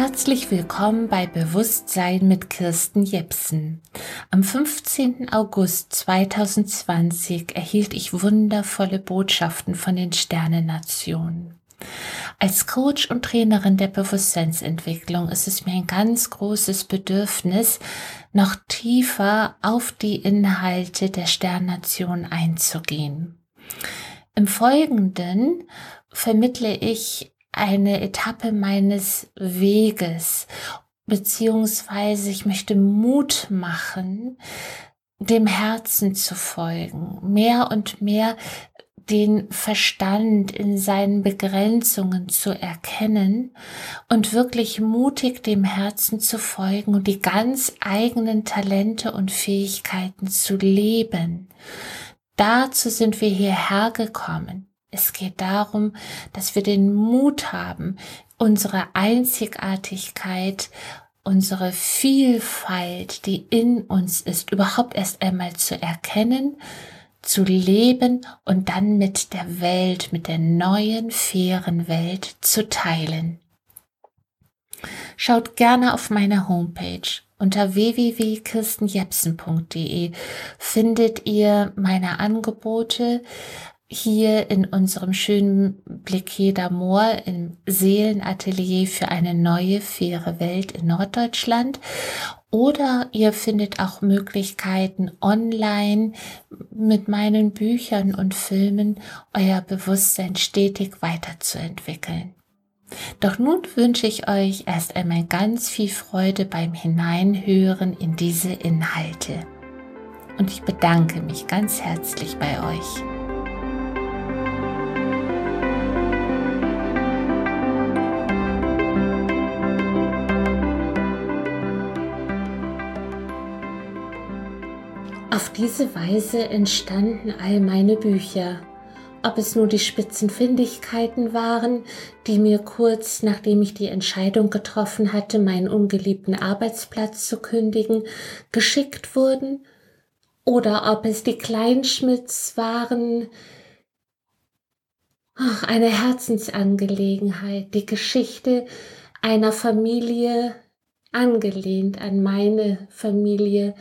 Herzlich willkommen bei Bewusstsein mit Kirsten Jepsen. Am 15. August 2020 erhielt ich wundervolle Botschaften von den Sternennationen. Als Coach und Trainerin der Bewusstseinsentwicklung ist es mir ein ganz großes Bedürfnis, noch tiefer auf die Inhalte der Sternnation einzugehen. Im Folgenden vermittle ich eine Etappe meines Weges, beziehungsweise ich möchte Mut machen, dem Herzen zu folgen, mehr und mehr den Verstand in seinen Begrenzungen zu erkennen und wirklich mutig dem Herzen zu folgen und die ganz eigenen Talente und Fähigkeiten zu leben. Dazu sind wir hierher gekommen. Es geht darum, dass wir den Mut haben, unsere Einzigartigkeit, unsere Vielfalt, die in uns ist, überhaupt erst einmal zu erkennen, zu leben und dann mit der Welt, mit der neuen, fairen Welt zu teilen. Schaut gerne auf meine Homepage. Unter www.kirstenjepsen.de findet ihr meine Angebote, hier in unserem schönen Bliquet d'Amour im Seelenatelier für eine neue, faire Welt in Norddeutschland. Oder ihr findet auch Möglichkeiten online mit meinen Büchern und Filmen euer Bewusstsein stetig weiterzuentwickeln. Doch nun wünsche ich euch erst einmal ganz viel Freude beim Hineinhören in diese Inhalte. Und ich bedanke mich ganz herzlich bei euch. Auf diese Weise entstanden all meine Bücher. Ob es nur die Spitzenfindigkeiten waren, die mir kurz nachdem ich die Entscheidung getroffen hatte, meinen ungeliebten Arbeitsplatz zu kündigen, geschickt wurden, oder ob es die Kleinschmidts waren, ach, eine Herzensangelegenheit, die Geschichte einer Familie, angelehnt an meine Familie,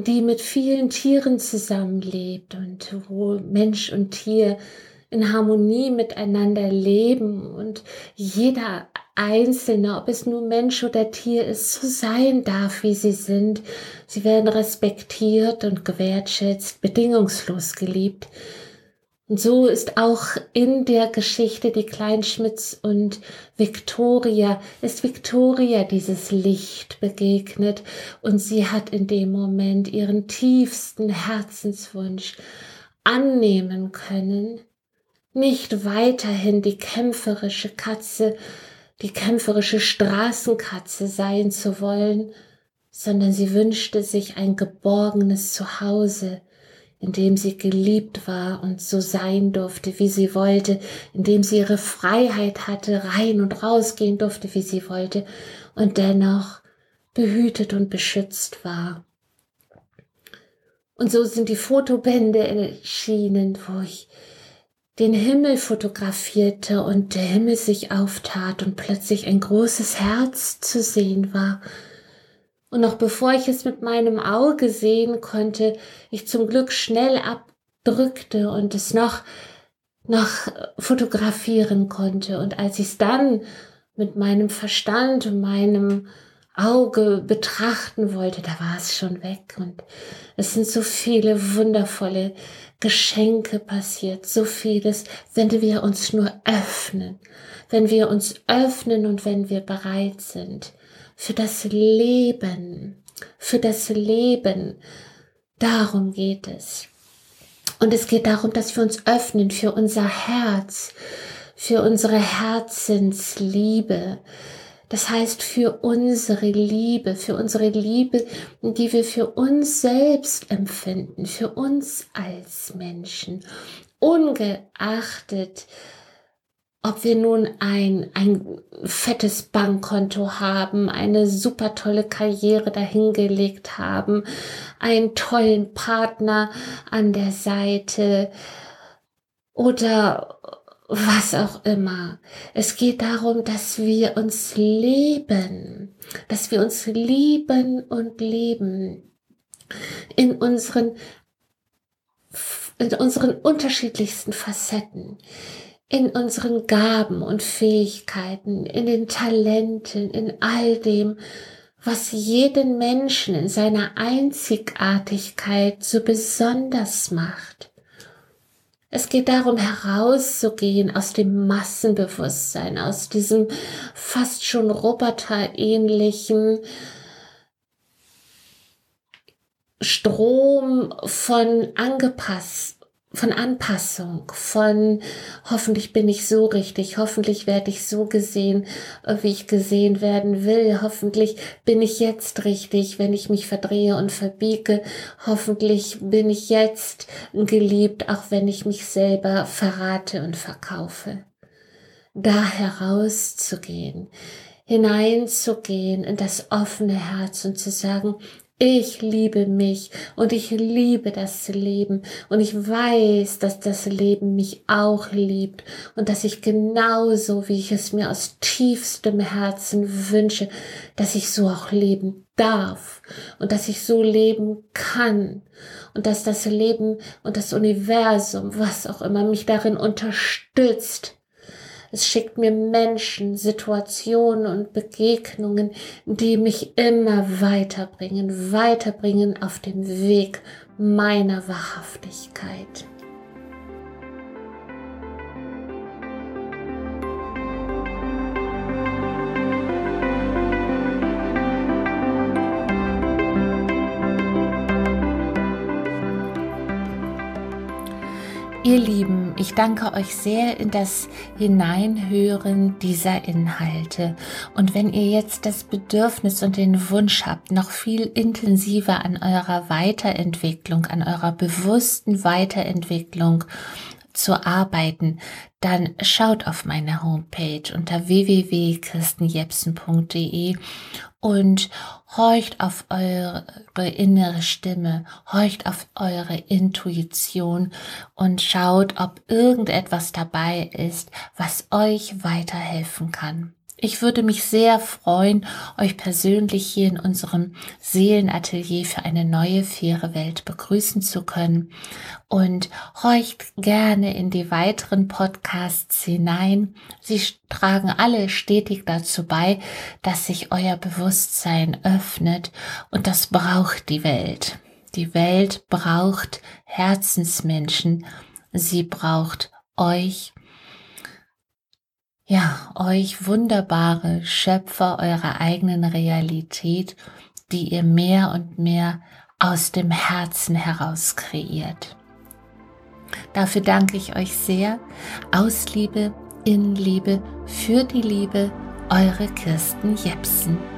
die mit vielen Tieren zusammenlebt und wo Mensch und Tier in Harmonie miteinander leben und jeder Einzelne, ob es nur Mensch oder Tier ist, so sein darf, wie sie sind. Sie werden respektiert und gewertschätzt, bedingungslos geliebt. Und so ist auch in der Geschichte die Kleinschmidts und Victoria, ist Victoria dieses Licht begegnet und sie hat in dem Moment ihren tiefsten Herzenswunsch annehmen können, nicht weiterhin die kämpferische Katze, die kämpferische Straßenkatze sein zu wollen, sondern sie wünschte sich ein geborgenes Zuhause, in dem sie geliebt war und so sein durfte, wie sie wollte, in dem sie ihre Freiheit hatte, rein und rausgehen durfte, wie sie wollte, und dennoch behütet und beschützt war. Und so sind die Fotobände erschienen, wo ich den Himmel fotografierte und der Himmel sich auftat und plötzlich ein großes Herz zu sehen war und noch bevor ich es mit meinem Auge sehen konnte, ich zum Glück schnell abdrückte und es noch, noch fotografieren konnte. Und als ich es dann mit meinem Verstand und meinem Auge betrachten wollte, da war es schon weg. Und es sind so viele wundervolle Geschenke passiert, so vieles, wenn wir uns nur öffnen, wenn wir uns öffnen und wenn wir bereit sind für das Leben, für das Leben. Darum geht es. Und es geht darum, dass wir uns öffnen für unser Herz, für unsere Herzensliebe. Das heißt, für unsere Liebe, für unsere Liebe, die wir für uns selbst empfinden, für uns als Menschen, ungeachtet ob wir nun ein, ein fettes Bankkonto haben, eine super tolle Karriere dahingelegt haben, einen tollen Partner an der Seite oder was auch immer. Es geht darum, dass wir uns leben, dass wir uns lieben und leben in unseren, in unseren unterschiedlichsten Facetten, in unseren Gaben und Fähigkeiten, in den Talenten, in all dem, was jeden Menschen in seiner Einzigartigkeit so besonders macht. Es geht darum, herauszugehen aus dem Massenbewusstsein, aus diesem fast schon roboterähnlichen Strom von angepasst, von Anpassung, von hoffentlich bin ich so richtig, hoffentlich werde ich so gesehen, äh, wie ich gesehen werden will, hoffentlich bin ich jetzt richtig, wenn ich mich verdrehe und verbiege, hoffentlich bin ich jetzt geliebt, auch wenn ich mich selber verrate und verkaufe. Da herauszugehen, hineinzugehen in das offene Herz und zu sagen, ich liebe mich und ich liebe das Leben. Und ich weiß, dass das Leben mich auch liebt und dass ich genauso, wie ich es mir aus tiefstem Herzen wünsche, dass ich so auch leben darf und dass ich so leben kann und dass das Leben und das Universum, was auch immer mich darin unterstützt, es schickt mir Menschen, Situationen und Begegnungen, die mich immer weiterbringen, weiterbringen auf dem Weg meiner Wahrhaftigkeit. Ihr Lieben, ich danke euch sehr in das Hineinhören dieser Inhalte. Und wenn ihr jetzt das Bedürfnis und den Wunsch habt, noch viel intensiver an eurer Weiterentwicklung, an eurer bewussten Weiterentwicklung zu arbeiten, dann schaut auf meine Homepage unter www.christenjepsen.de und horcht auf eure innere Stimme, horcht auf eure Intuition und schaut, ob irgendetwas dabei ist, was euch weiterhelfen kann. Ich würde mich sehr freuen, euch persönlich hier in unserem Seelenatelier für eine neue, faire Welt begrüßen zu können. Und horcht gerne in die weiteren Podcasts hinein. Sie tragen alle stetig dazu bei, dass sich euer Bewusstsein öffnet. Und das braucht die Welt. Die Welt braucht Herzensmenschen. Sie braucht euch ja, euch wunderbare Schöpfer eurer eigenen Realität, die ihr mehr und mehr aus dem Herzen heraus kreiert. Dafür danke ich euch sehr. Aus Liebe, in Liebe, für die Liebe, eure Kirsten Jepsen.